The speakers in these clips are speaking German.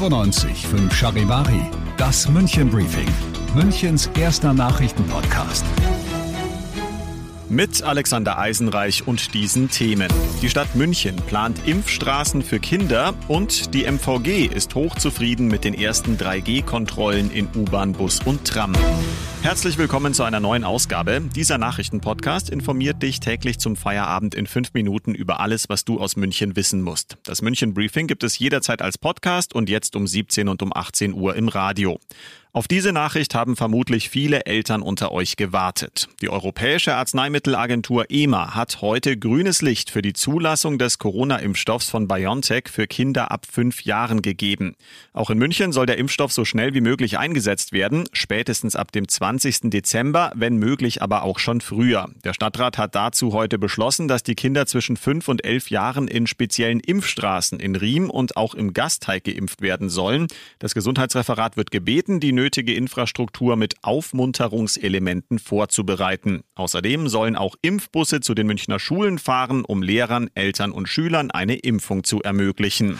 fünf Charivari, das München Briefing, Münchens erster Nachrichtenpodcast. Mit Alexander Eisenreich und diesen Themen. Die Stadt München plant Impfstraßen für Kinder und die MVG ist hochzufrieden mit den ersten 3G-Kontrollen in U-Bahn, Bus und Tram. Herzlich willkommen zu einer neuen Ausgabe. Dieser Nachrichtenpodcast informiert dich täglich zum Feierabend in fünf Minuten über alles, was du aus München wissen musst. Das München Briefing gibt es jederzeit als Podcast und jetzt um 17 und um 18 Uhr im Radio. Auf diese Nachricht haben vermutlich viele Eltern unter euch gewartet. Die Europäische Arzneimittelagentur EMA hat heute grünes Licht für die Zulassung des Corona-Impfstoffs von BioNTech für Kinder ab fünf Jahren gegeben. Auch in München soll der Impfstoff so schnell wie möglich eingesetzt werden, spätestens ab dem 20. Dezember, wenn möglich aber auch schon früher. Der Stadtrat hat dazu heute beschlossen, dass die Kinder zwischen fünf und elf Jahren in speziellen Impfstraßen in Riem und auch im Gasteig geimpft werden sollen. Das Gesundheitsreferat wird gebeten, die nötige Infrastruktur mit Aufmunterungselementen vorzubereiten. Außerdem sollen auch Impfbusse zu den Münchner Schulen fahren, um Lehrern, Eltern und Schülern eine Impfung zu ermöglichen.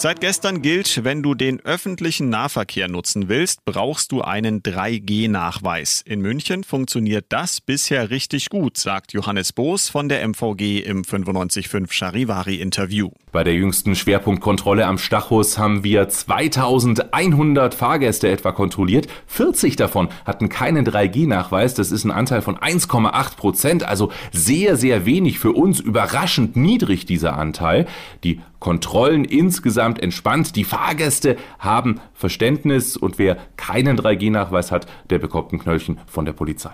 Seit gestern gilt, wenn du den öffentlichen Nahverkehr nutzen willst, brauchst du einen 3G-Nachweis. In München funktioniert das bisher richtig gut, sagt Johannes Boos von der MVG im 955 Charivari-Interview. Bei der jüngsten Schwerpunktkontrolle am Stachus haben wir 2100 Fahrgäste etwa kontrolliert. 40 davon hatten keinen 3G-Nachweis. Das ist ein Anteil von 1,8 Prozent, also sehr, sehr wenig für uns. Überraschend niedrig dieser Anteil. Die Kontrollen insgesamt entspannt. Die Fahrgäste haben Verständnis und wer keinen 3G-Nachweis hat, der bekommt ein Knöllchen von der Polizei.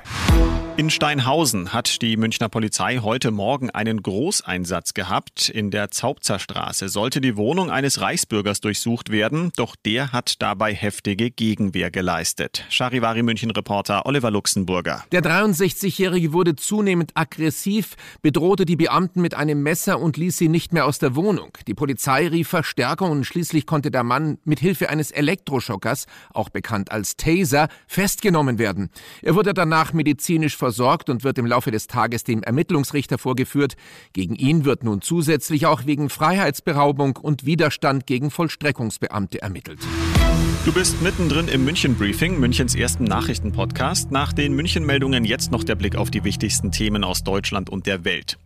In Steinhausen hat die Münchner Polizei heute Morgen einen Großeinsatz gehabt. In der Zaubzerstraße sollte die Wohnung eines Reichsbürgers durchsucht werden, doch der hat dabei heftige Gegenwehr geleistet. Charivari München Reporter Oliver Luxemburger. Der 63-Jährige wurde zunehmend aggressiv, bedrohte die Beamten mit einem Messer und ließ sie nicht mehr aus der Wohnung. Die Polizei rief Verstärkung und schließlich konnte der Mann mit Hilfe eines Elektroschockers, auch bekannt als Taser, festgenommen werden. Er wurde danach medizinisch versorgt und wird im Laufe des Tages dem Ermittlungsrichter vorgeführt. Gegen ihn wird nun zusätzlich auch wegen Freiheitsberaubung und Widerstand gegen Vollstreckungsbeamte ermittelt. Du bist mittendrin im München Briefing, Münchens ersten Nachrichtenpodcast. Nach den München Meldungen jetzt noch der Blick auf die wichtigsten Themen aus Deutschland und der Welt.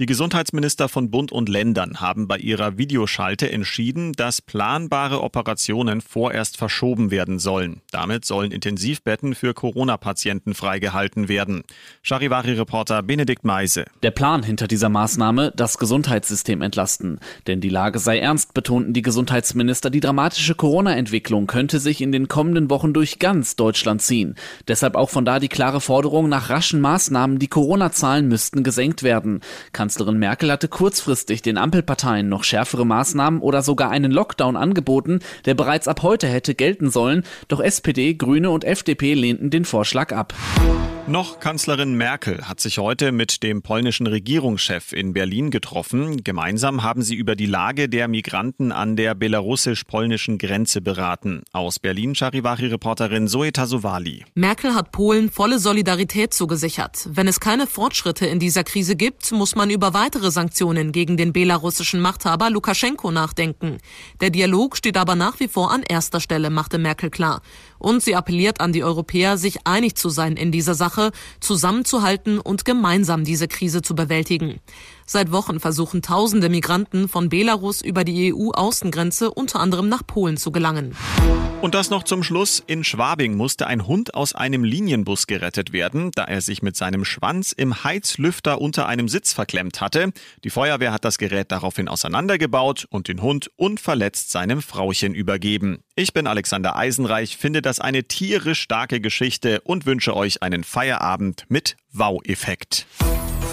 Die Gesundheitsminister von Bund und Ländern haben bei ihrer Videoschalte entschieden, dass planbare Operationen vorerst verschoben werden sollen. Damit sollen Intensivbetten für Corona-Patienten freigehalten werden. Charivari-Reporter Benedikt Meise. Der Plan hinter dieser Maßnahme, das Gesundheitssystem entlasten. Denn die Lage sei ernst, betonten die Gesundheitsminister. Die dramatische Corona-Entwicklung könnte sich in den kommenden Wochen durch ganz Deutschland ziehen. Deshalb auch von da die klare Forderung nach raschen Maßnahmen. Die Corona-Zahlen müssten gesenkt werden. Kanzlerin Merkel hatte kurzfristig den Ampelparteien noch schärfere Maßnahmen oder sogar einen Lockdown angeboten, der bereits ab heute hätte gelten sollen, doch SPD, Grüne und FDP lehnten den Vorschlag ab. Noch Kanzlerin Merkel hat sich heute mit dem polnischen Regierungschef in Berlin getroffen. Gemeinsam haben sie über die Lage der Migranten an der belarussisch-polnischen Grenze beraten. Aus Berlin Charivari-Reporterin Zoe Tasovali. Merkel hat Polen volle Solidarität zugesichert. Wenn es keine Fortschritte in dieser Krise gibt, muss man über weitere Sanktionen gegen den belarussischen Machthaber Lukaschenko nachdenken. Der Dialog steht aber nach wie vor an erster Stelle, machte Merkel klar. Und sie appelliert an die Europäer, sich einig zu sein in dieser Sache, zusammenzuhalten und gemeinsam diese Krise zu bewältigen. Seit Wochen versuchen tausende Migranten von Belarus über die EU-Außengrenze unter anderem nach Polen zu gelangen. Und das noch zum Schluss. In Schwabing musste ein Hund aus einem Linienbus gerettet werden, da er sich mit seinem Schwanz im Heizlüfter unter einem Sitz verklemmt hatte. Die Feuerwehr hat das Gerät daraufhin auseinandergebaut und den Hund unverletzt seinem Frauchen übergeben. Ich bin Alexander Eisenreich, finde das eine tierisch starke Geschichte und wünsche euch einen Feierabend mit Wow-Effekt.